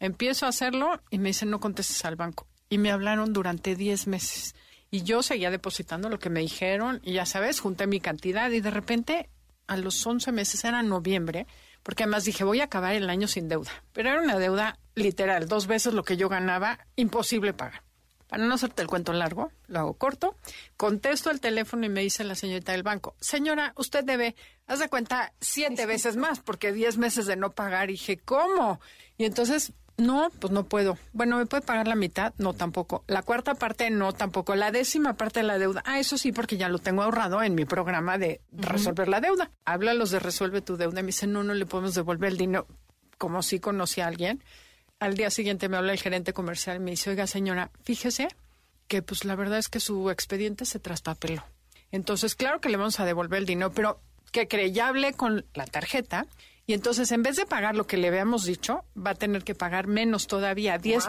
Empiezo a hacerlo y me dicen, no contestes al banco. Y me hablaron durante 10 meses. Y yo seguía depositando lo que me dijeron y ya sabes, junté mi cantidad y de repente a los 11 meses, era noviembre, porque además dije, voy a acabar el año sin deuda. Pero era una deuda literal, dos veces lo que yo ganaba, imposible pagar. Para no hacerte el cuento largo, lo hago corto, contesto el teléfono y me dice la señorita del banco, señora, usted debe, haz de cuenta, siete veces más, porque diez meses de no pagar. Y dije, ¿cómo? Y entonces, no, pues no puedo. Bueno, ¿me puede pagar la mitad? No, tampoco. La cuarta parte, no, tampoco. La décima parte de la deuda, ah, eso sí, porque ya lo tengo ahorrado en mi programa de resolver la deuda. Habla los de Resuelve tu deuda y me dice, no, no le podemos devolver el dinero, como si conocí a alguien al día siguiente me habla el gerente comercial y me dice, oiga señora, fíjese que pues la verdad es que su expediente se traspapeló. Entonces, claro que le vamos a devolver el dinero, pero que cree, ya hablé con la tarjeta y entonces en vez de pagar lo que le habíamos dicho, va a tener que pagar menos todavía, 10,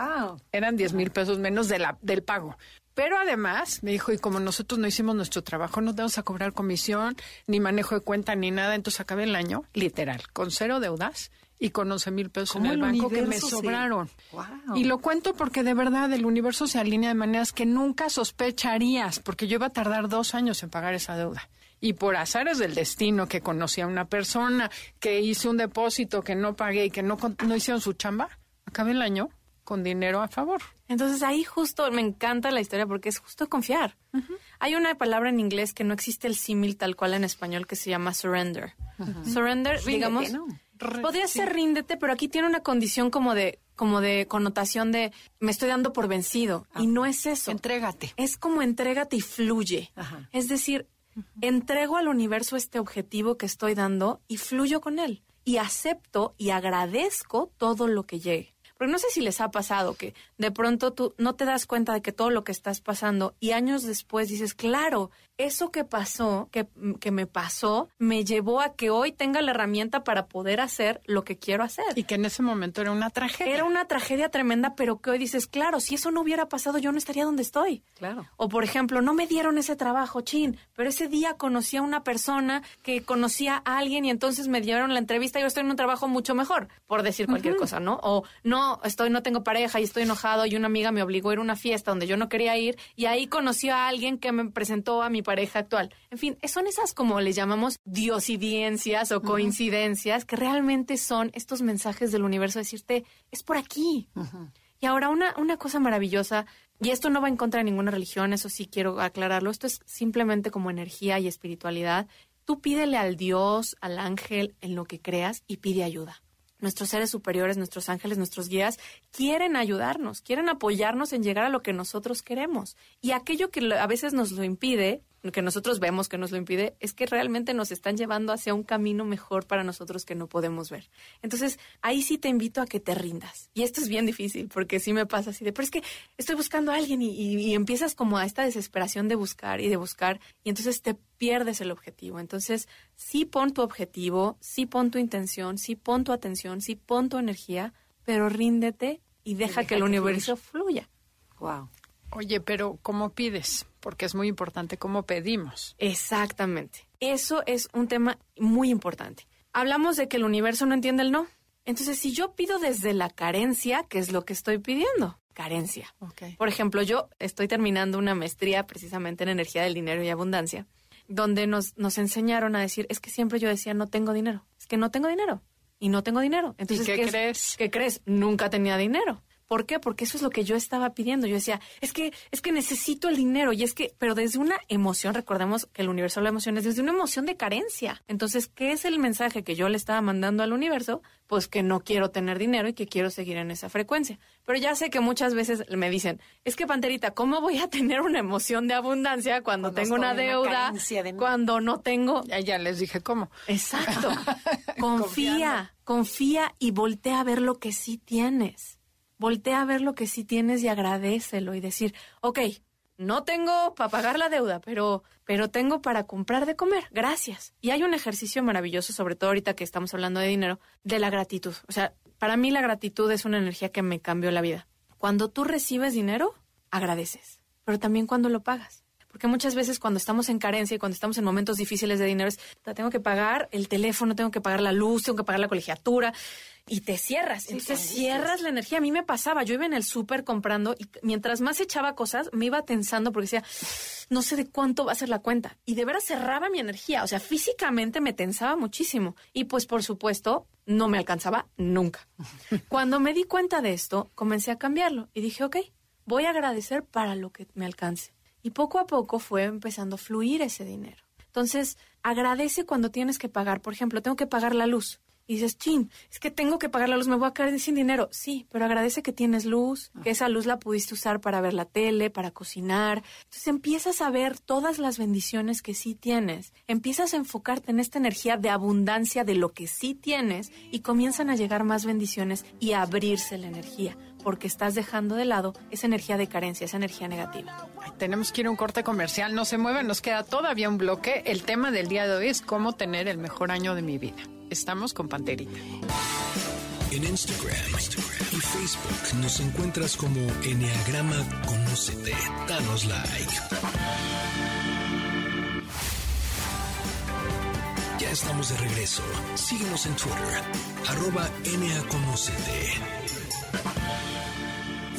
eran 10 mil pesos menos de la, del pago. Pero además me dijo, y como nosotros no hicimos nuestro trabajo, no te vamos a cobrar comisión, ni manejo de cuenta, ni nada. Entonces acabé el año, literal, con cero deudas y con 11 mil pesos en el, banco que me sobraron. Y lo cuento porque de verdad el universo se alinea de maneras que nunca sospecharías, porque yo iba a tardar dos años en pagar esa deuda. Y por azares del destino, que conocí a una persona, que hice un depósito que no pagué y que no, no hicieron su chamba, acabé el año con dinero a favor. Entonces ahí justo me encanta la historia porque es justo confiar. Hay una palabra en inglés que no existe el símil tal cual en español que se llama surrender. Surrender, digamos, Podría ser ríndete, pero aquí tiene una condición como de como de connotación de me estoy dando por vencido y no es eso. Entrégate. Es como entrégate y fluye. Es decir, entrego al universo este objetivo que estoy dando y fluyo con él y acepto y agradezco todo lo que llegue. Porque no sé si les ha pasado que de pronto tú no te das cuenta de que todo lo que estás pasando y años después dices, claro, eso que pasó, que, que, me pasó, me llevó a que hoy tenga la herramienta para poder hacer lo que quiero hacer. Y que en ese momento era una tragedia. Era una tragedia tremenda, pero que hoy dices, claro, si eso no hubiera pasado, yo no estaría donde estoy. Claro. O por ejemplo, no me dieron ese trabajo, chin, pero ese día conocí a una persona que conocía a alguien y entonces me dieron la entrevista y yo estoy en un trabajo mucho mejor, por decir cualquier cosa, ¿no? O no, estoy, no tengo pareja y estoy enojado y una amiga me obligó a ir a una fiesta donde yo no quería ir y ahí conocí a alguien que me presentó a mi pareja actual. En fin, son esas como le llamamos diosidencias o coincidencias que realmente son estos mensajes del universo decirte, es por aquí. Y ahora una, una cosa maravillosa, y esto no va en contra de ninguna religión, eso sí quiero aclararlo, esto es simplemente como energía y espiritualidad. Tú pídele al Dios, al ángel, en lo que creas y pide ayuda nuestros seres superiores, nuestros ángeles, nuestros guías, quieren ayudarnos, quieren apoyarnos en llegar a lo que nosotros queremos. Y aquello que a veces nos lo impide, que nosotros vemos que nos lo impide, es que realmente nos están llevando hacia un camino mejor para nosotros que no podemos ver. Entonces, ahí sí te invito a que te rindas. Y esto es bien difícil, porque sí me pasa así de, pero es que estoy buscando a alguien y, y empiezas como a esta desesperación de buscar y de buscar, y entonces te pierdes el objetivo. Entonces, sí pon tu objetivo, sí pon tu intención, sí pon tu atención, sí pon tu energía, pero ríndete y deja, que el universo fluya. Wow. Oye, pero ¿cómo pides? Porque es muy importante cómo pedimos. Exactamente. Eso es un tema muy importante. Hablamos de que el universo no entiende el no. Entonces, si yo pido desde la carencia, ¿qué es lo que estoy pidiendo? Carencia. Okay. Por ejemplo, yo estoy terminando una maestría precisamente en energía del dinero y abundancia, donde nos, nos enseñaron a decir, es que siempre yo decía, no tengo dinero. Es que no tengo dinero. Y no tengo dinero. Entonces, ¿Y qué es- crees? ¿Qué crees? Nunca tenía dinero. ¿Por qué? Porque eso es lo que yo estaba pidiendo. Yo decía, es que, es que necesito el dinero. Y es que, pero desde una emoción, recordemos que el universo de la emoción es desde una emoción de carencia. Entonces, ¿qué es el mensaje que yo le estaba mandando al universo? Pues que no quiero tener dinero y que quiero seguir en esa frecuencia. Pero ya sé que muchas veces me dicen, es que Panterita, ¿cómo voy a tener una emoción de abundancia cuando, tengo una deuda, cuando no tengo... Ya, ya les dije cómo. Exacto. [laughs] confía, confía y voltea a ver lo que sí tienes. Voltea a ver lo que sí tienes y agradecelo y decir, ok, no tengo para pagar la deuda, pero, pero tengo para comprar de comer. Gracias. Y hay un ejercicio maravilloso, sobre todo ahorita que estamos hablando de dinero, de la gratitud. O sea, para mí la gratitud es una energía que me cambió la vida. Cuando tú recibes dinero, agradeces, pero también cuando lo pagas. Porque muchas veces cuando estamos en carencia y cuando estamos en momentos difíciles de dinero es, tengo que pagar el teléfono, tengo que pagar la luz, tengo que pagar la colegiatura y te cierras. Entonces cierras la energía. A mí me pasaba, yo iba en el súper comprando y mientras más echaba cosas, me iba tensando porque decía, no sé de cuánto va a ser la cuenta. Y de veras cerraba mi energía. O sea, físicamente me tensaba muchísimo. Y pues por supuesto, no me alcanzaba nunca. [laughs] Cuando me di cuenta de esto, comencé a cambiarlo y dije, ok, voy a agradecer para lo que me alcance. Y poco a poco fue empezando a fluir ese dinero. Entonces, agradece cuando tienes que pagar. Por ejemplo, tengo que pagar la luz. Y dices, chin, es que tengo que pagar la luz, me voy a quedar sin dinero. Sí, pero agradece que tienes luz, que esa luz la pudiste usar para ver la tele, para cocinar. Entonces empiezas a ver todas las bendiciones que sí tienes. Empiezas a enfocarte en esta energía de abundancia de lo que sí tienes y comienzan a llegar más bendiciones y a abrirse la energía porque estás dejando de lado esa energía de carencia, esa energía negativa. tenemos que ir a un corte comercial, no se mueven, nos queda todavía un bloque. El tema del día de hoy es cómo tener el mejor año de mi vida. Estamos con Panterita. En Instagram, y Facebook nos encuentras como Enneagrama Conócete. Danos like. Ya estamos de regreso. Síguenos en Twitter, arroba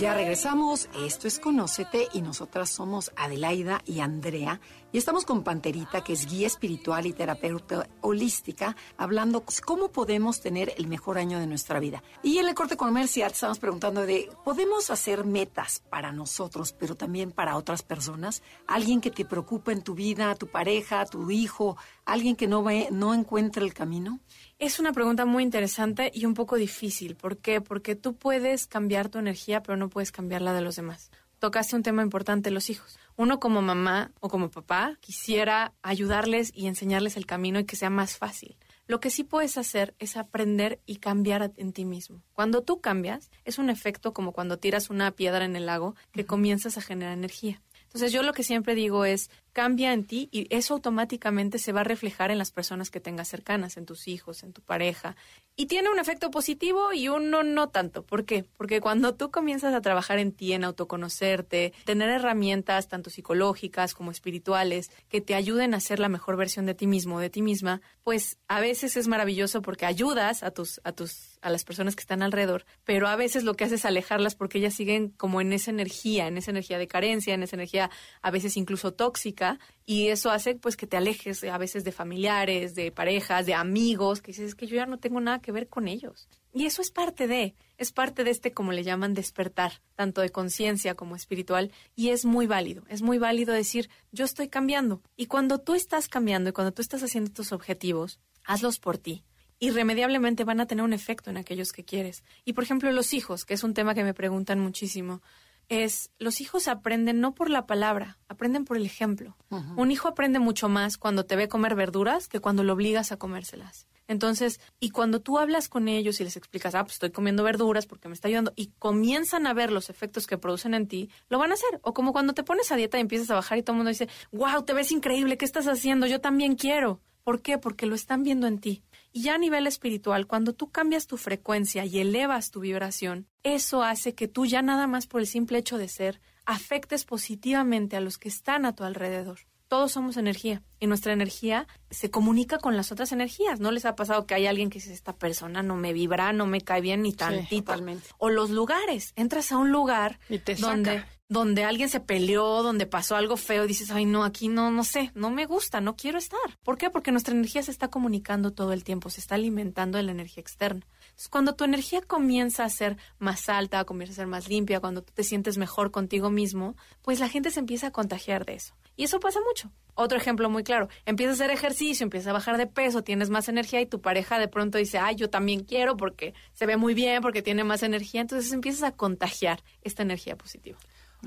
ya regresamos, esto es Conócete y nosotras somos Adelaida y Andrea y estamos con Panterita, que es guía espiritual y terapeuta holística, hablando cómo podemos tener el mejor año de nuestra vida. Y en el corte comercial estamos preguntando de, ¿podemos hacer metas para nosotros, pero también para otras personas? Alguien que te preocupa en tu vida, tu pareja, tu hijo, alguien que no, ve, no encuentra el camino. Es una pregunta muy interesante y un poco difícil. ¿Por qué? Porque tú puedes cambiar tu energía, pero no puedes cambiar la de los demás. Tocaste un tema importante, los hijos. Uno como mamá o como papá quisiera ayudarles y enseñarles el camino y que sea más fácil. Lo que sí puedes hacer es aprender y cambiar en ti mismo. Cuando tú cambias, es un efecto como cuando tiras una piedra en el lago que comienzas a generar energía. Entonces yo lo que siempre digo es, cambia en ti y eso automáticamente se va a reflejar en las personas que tengas cercanas, en tus hijos, en tu pareja. Y tiene un efecto positivo y uno no tanto. ¿Por qué? Porque cuando tú comienzas a trabajar en ti, en autoconocerte, tener herramientas tanto psicológicas como espirituales que te ayuden a ser la mejor versión de ti mismo, de ti misma, pues a veces es maravilloso porque ayudas a tus a tus a las personas que están alrededor, pero a veces lo que hace es alejarlas porque ellas siguen como en esa energía, en esa energía de carencia, en esa energía a veces incluso tóxica, y eso hace pues que te alejes a veces de familiares, de parejas, de amigos, que dices que yo ya no tengo nada que ver con ellos. Y eso es parte de, es parte de este, como le llaman, despertar, tanto de conciencia como espiritual, y es muy válido, es muy válido decir, yo estoy cambiando. Y cuando tú estás cambiando y cuando tú estás haciendo tus objetivos, hazlos por ti irremediablemente van a tener un efecto en aquellos que quieres. Y por ejemplo, los hijos, que es un tema que me preguntan muchísimo, es los hijos aprenden no por la palabra, aprenden por el ejemplo. Un hijo aprende mucho más cuando te ve comer verduras que cuando lo obligas a comérselas. Entonces, y cuando tú hablas con ellos y les explicas, ah, pues estoy comiendo verduras porque me está ayudando, y comienzan a ver los efectos que producen en ti, lo van a hacer. O como cuando te pones a dieta y empiezas a bajar y todo el mundo dice, wow, te ves increíble, ¿qué estás haciendo? Yo también quiero. ¿Por qué? Porque lo están viendo en ti. Y ya a nivel espiritual, cuando tú cambias tu frecuencia y elevas tu vibración, eso hace que tú ya nada más por el simple hecho de ser, afectes positivamente a los que están a tu alrededor. Todos somos energía y nuestra energía se comunica con las otras energías. ¿No les ha pasado que hay alguien que dice, esta persona no me vibra, no me cae bien ni tantito? o los lugares. Entras a un lugar donde donde alguien se peleó, donde pasó algo feo, dices, ay, no, aquí no, no sé, no me gusta, no quiero estar. ¿Por qué? Porque nuestra energía se está comunicando todo el tiempo, se está alimentando de la energía externa. Entonces, cuando tu energía comienza a ser más alta, comienza a ser más limpia, cuando tú te sientes mejor contigo mismo, pues la gente se empieza a contagiar de eso. Y eso pasa mucho. Otro ejemplo muy claro, empiezas a hacer ejercicio, empiezas a bajar de peso, tienes más energía y tu pareja de pronto dice, ay, yo también quiero porque se ve muy bien, porque tiene más energía, entonces empiezas a contagiar esta energía positiva.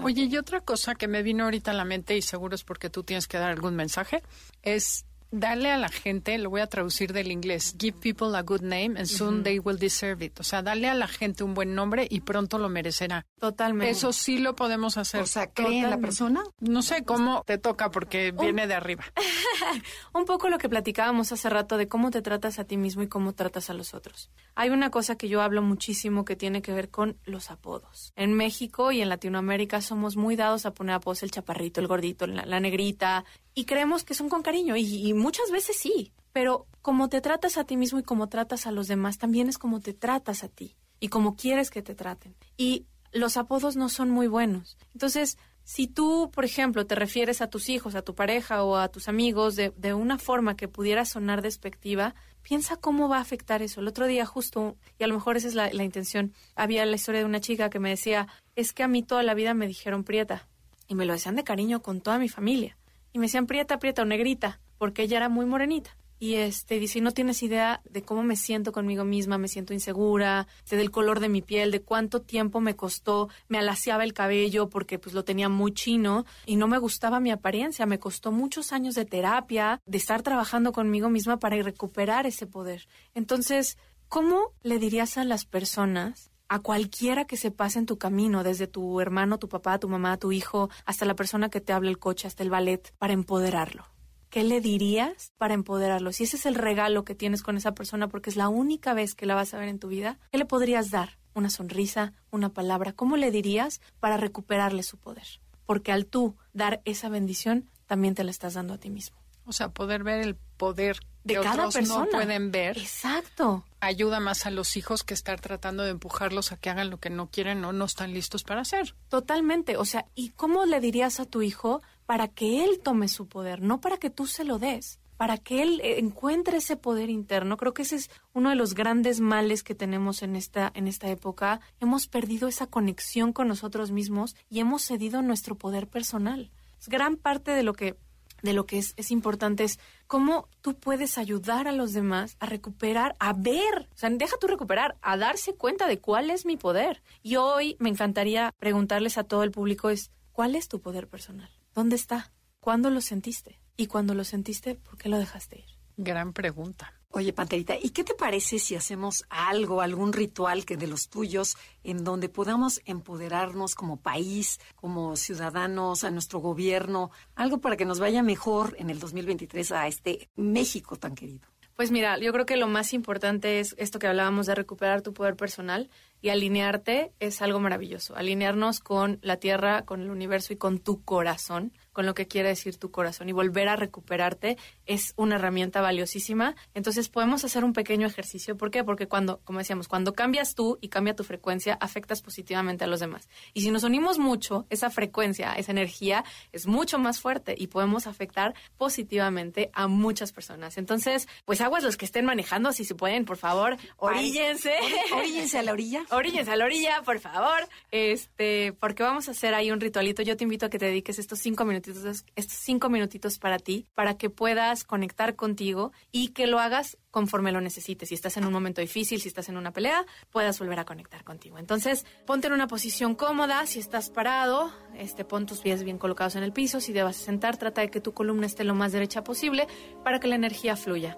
Oye, y otra cosa que me vino ahorita a la mente y seguro es porque tú tienes que dar algún mensaje, es darle a la gente, lo voy a traducir del inglés, give people a good name and soon they will deserve it. O sea, darle a la gente un buen nombre y pronto lo merecerá. Totalmente. Eso sí lo podemos hacer. O sea, ¿cree en la persona? No sé cómo te toca porque viene de arriba. [laughs] un poco lo que platicábamos hace rato de cómo te tratas a ti mismo y cómo tratas a los otros. Hay una cosa que yo hablo muchísimo que tiene que ver con los apodos. En México y en Latinoamérica somos muy dados a poner apodos el chaparrito, el gordito, la, la negrita, y creemos que son con cariño y, muchas veces sí, pero como te tratas a ti mismo y como tratas a los demás, también es como te tratas a ti y como quieres que te traten. Y los apodos no son muy buenos. Entonces, si tú, por ejemplo, te refieres a tus hijos, a tu pareja o a tus amigos de, de, una forma que pudiera sonar despectiva, piensa cómo va a afectar eso. El otro día justo, y a lo mejor esa es la, la intención, había la historia de una chica que me decía, es que a mí toda la vida me dijeron prieta y me lo decían de cariño con toda mi familia y me decían prieta, prieta o negrita, porque ella era muy morenita. Y este dice, no tienes idea de cómo me siento conmigo misma, me siento insegura, de del color de mi piel, de cuánto tiempo me costó, me alaciaba el cabello porque pues lo tenía muy chino y no me gustaba mi apariencia, me costó muchos años de terapia, de estar trabajando conmigo misma para recuperar ese poder. Entonces, ¿cómo le dirías a las personas a cualquiera que se pase en tu camino, desde tu hermano, tu papá, tu mamá, tu hijo, hasta la persona que te habla el coche, hasta el ballet, para empoderarlo. ¿Qué le dirías para empoderarlo? Si ese es el regalo que tienes con esa persona porque es la única vez que la vas a ver en tu vida, ¿qué le podrías dar? ¿Una sonrisa? ¿Una palabra? ¿Cómo le dirías para recuperarle su poder? Porque al tú dar esa bendición, también te la estás dando a ti mismo. O sea, poder ver el poder de cada persona. no pueden ver. Exacto. Ayuda más a los hijos que estar tratando de empujarlos a que hagan lo que no quieren o no están listos para hacer. Totalmente. O sea, ¿y cómo le dirías a tu hijo para que él tome su poder, no para que tú se lo des? Para que él eh, encuentre ese poder interno. Creo que ese es uno de los grandes males que tenemos en esta, en esta época. Hemos perdido esa conexión con nosotros mismos y hemos cedido nuestro poder personal. Es gran parte de lo que de lo que es, es, importante es cómo tú puedes ayudar a los demás a recuperar, a ver, o sea, deja tú recuperar, a darse cuenta de cuál es mi poder. Y hoy me encantaría preguntarles a todo el público es, ¿cuál es tu poder personal? ¿Dónde está? ¿Cuándo lo sentiste? Y cuando lo sentiste, ¿por qué lo dejaste ir? Gran pregunta. Oye, Panterita, ¿y qué te parece si hacemos algo, algún ritual que de los tuyos, en donde podamos empoderarnos como país, como ciudadanos, a nuestro gobierno, algo para que nos vaya mejor en el 2023 a este México tan querido? Pues mira, yo creo que lo más importante es esto que hablábamos de recuperar tu poder personal y alinearte es algo maravilloso. Alinearnos con la tierra, con el universo y con tu corazón con lo que quiere decir tu corazón y volver a recuperarte es una herramienta valiosísima. Entonces podemos hacer un pequeño ejercicio. ¿Por qué? Porque cuando, como decíamos, cuando cambias tú y cambia tu frecuencia, afectas positivamente a los demás. Y si nos unimos mucho, esa frecuencia, esa energía es mucho más fuerte y podemos afectar positivamente a muchas personas. Entonces, pues aguas los que estén manejando, si se pueden, por favor, oríllense. Oríllense a la orilla. [laughs] Oríllense a la orilla, por favor. Este, porque vamos a hacer ahí un ritualito. Yo te invito a que te dediques estos cinco minutos estos cinco minutitos para ti, para que puedas conectar contigo y que lo hagas conforme lo necesites. Si estás en un momento difícil, si estás en una pelea, puedas volver a conectar contigo. Entonces, ponte en una posición cómoda. Si estás parado, este, pon tus pies bien colocados en el piso. Si debas sentar, trata de que tu columna esté lo más derecha posible para que la energía fluya.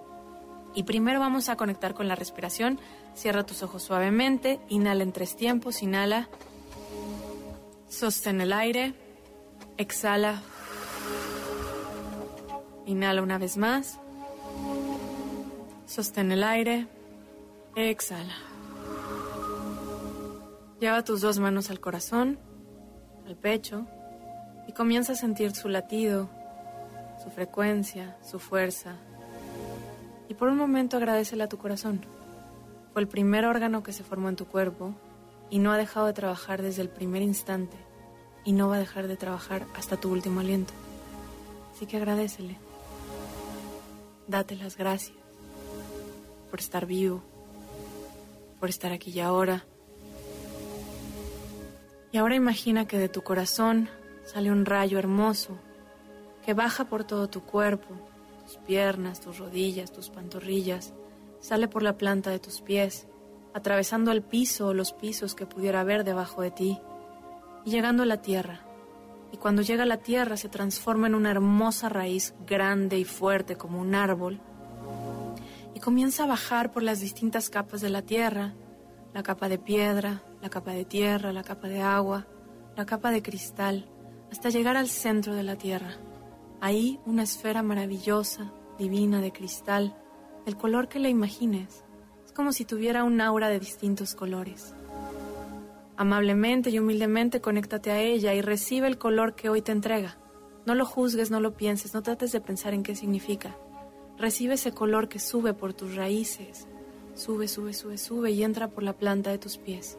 Y primero vamos a conectar con la respiración. Cierra tus ojos suavemente. Inhala en tres tiempos. Inhala. Sostén el aire. Exhala. Inhala una vez más. Sostén el aire. Exhala. Lleva tus dos manos al corazón, al pecho, y comienza a sentir su latido, su frecuencia, su fuerza. Y por un momento agradecele a tu corazón. Fue el primer órgano que se formó en tu cuerpo y no ha dejado de trabajar desde el primer instante y no va a dejar de trabajar hasta tu último aliento. Así que agradecele. Date las gracias por estar vivo, por estar aquí y ahora. Y ahora imagina que de tu corazón sale un rayo hermoso que baja por todo tu cuerpo, tus piernas, tus rodillas, tus pantorrillas, sale por la planta de tus pies, atravesando el piso o los pisos que pudiera haber debajo de ti, y llegando a la tierra. Y cuando llega a la tierra se transforma en una hermosa raíz grande y fuerte como un árbol, y comienza a bajar por las distintas capas de la tierra, la capa de piedra, la capa de tierra, la capa de agua, la capa de cristal, hasta llegar al centro de la tierra. Ahí una esfera maravillosa, divina, de cristal, el color que la imagines. Es como si tuviera un aura de distintos colores. Amablemente y humildemente conéctate a ella y recibe el color que hoy te entrega. No lo juzgues, no lo pienses, no trates de pensar en qué significa. Recibe ese color que sube por tus raíces. Sube, sube, sube, sube y entra por la planta de tus pies.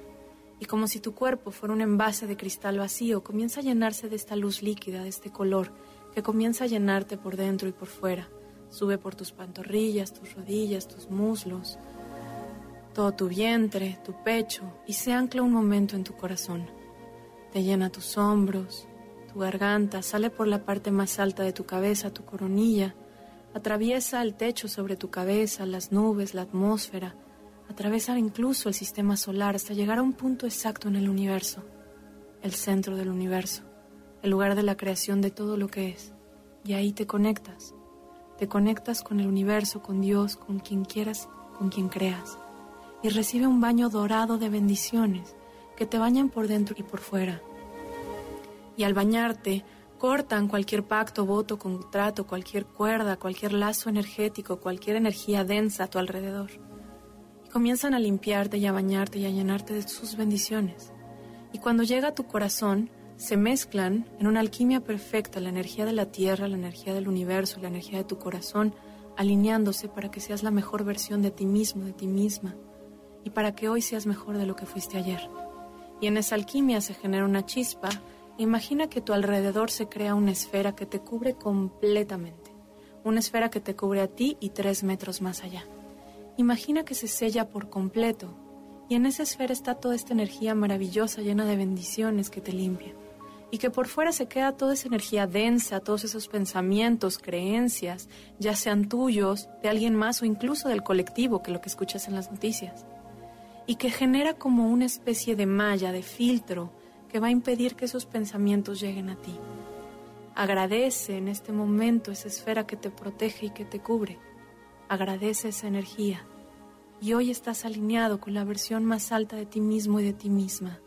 Y como si tu cuerpo fuera un envase de cristal vacío, comienza a llenarse de esta luz líquida, de este color que comienza a llenarte por dentro y por fuera. Sube por tus pantorrillas, tus rodillas, tus muslos, todo tu vientre, tu pecho y se ancla un momento en tu corazón. Te llena tus hombros, tu garganta, sale por la parte más alta de tu cabeza, tu coronilla, atraviesa el techo sobre tu cabeza, las nubes, la atmósfera, atraviesa incluso el sistema solar hasta llegar a un punto exacto en el universo, el centro del universo el lugar de la creación de todo lo que es. Y ahí te conectas. Te conectas con el universo, con Dios, con quien quieras, con quien creas. Y recibe un baño dorado de bendiciones que te bañan por dentro y por fuera. Y al bañarte, cortan cualquier pacto, voto, contrato, cualquier cuerda, cualquier lazo energético, cualquier energía densa a tu alrededor. Y comienzan a limpiarte y a bañarte y a llenarte de sus bendiciones. Y cuando llega a tu corazón, se mezclan en una alquimia perfecta la energía de la tierra, la energía del universo, la energía de tu corazón, alineándose para que seas la mejor versión de ti mismo, de ti misma, y para que hoy seas mejor de lo que fuiste ayer. Y en esa alquimia se genera una chispa. Imagina que tu alrededor se crea una esfera que te cubre completamente, una esfera que te cubre a ti y tres metros más allá. Imagina que se sella por completo, y en esa esfera está toda esta energía maravillosa llena de bendiciones que te limpia y que por fuera se queda toda esa energía densa, todos esos pensamientos, creencias, ya sean tuyos, de alguien más o incluso del colectivo, que lo que escuchas en las noticias, y que genera como una especie de malla, de filtro, que va a impedir que esos pensamientos lleguen a ti. Agradece en este momento esa esfera que te protege y que te cubre. Agradece esa energía. Y hoy estás alineado con la versión más alta de ti mismo y de ti misma.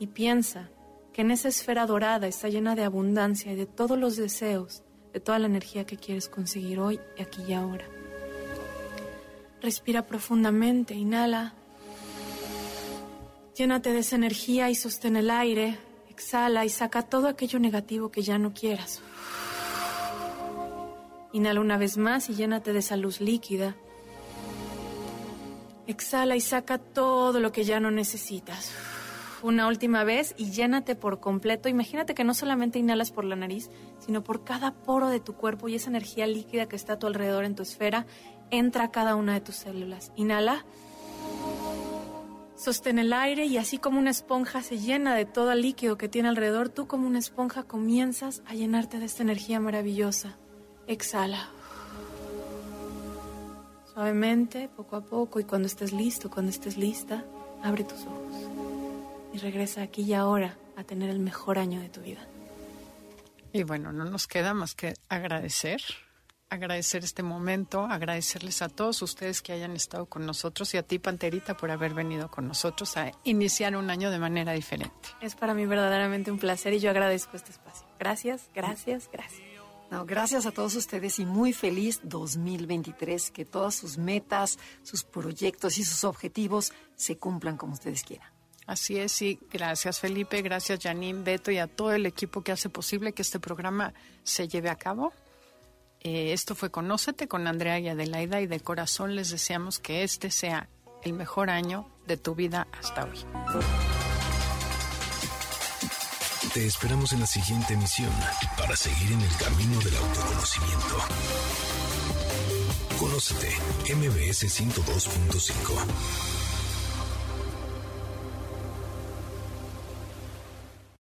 Y piensa que en esa esfera dorada está llena de abundancia y de todos los deseos, de toda la energía que quieres conseguir hoy, aquí y ahora. Respira profundamente, inhala. Llénate de esa energía y sostén el aire. Exhala y saca todo aquello negativo que ya no quieras. Inhala una vez más y llénate de esa luz líquida. Exhala y saca todo lo que ya no necesitas una última vez y llénate por completo. Imagínate que no solamente inhalas por la nariz, sino por cada poro de tu cuerpo y esa energía líquida que está a tu alrededor en tu esfera entra a cada una de tus células. Inhala. Sostén el aire y así como una esponja se llena de todo el líquido que tiene alrededor, tú como una esponja comienzas a llenarte de esta energía maravillosa. Exhala. Suavemente, poco a poco y cuando estés listo, cuando estés lista, abre tus ojos y regresa aquí y ahora a tener el mejor año de tu vida. Y bueno, no nos queda más que agradecer, agradecer este momento, agradecerles a todos ustedes que hayan estado con nosotros y a ti, Panterita, por haber venido con nosotros a iniciar un año de manera diferente. Es para mí verdaderamente un placer y yo agradezco este espacio. Gracias, gracias, gracias. No, gracias a todos ustedes y muy feliz 2023, que todas sus metas, sus proyectos y sus objetivos se cumplan como ustedes quieran. Así es, y gracias Felipe, gracias Janine, Beto y a todo el equipo que hace posible que este programa se lleve a cabo. Eh, esto fue Conócete con Andrea y Adelaida y de corazón les deseamos que este sea el mejor año de tu vida hasta hoy. Te esperamos en la siguiente emisión para seguir en el camino del autoconocimiento. Conócete, MBS 102.5.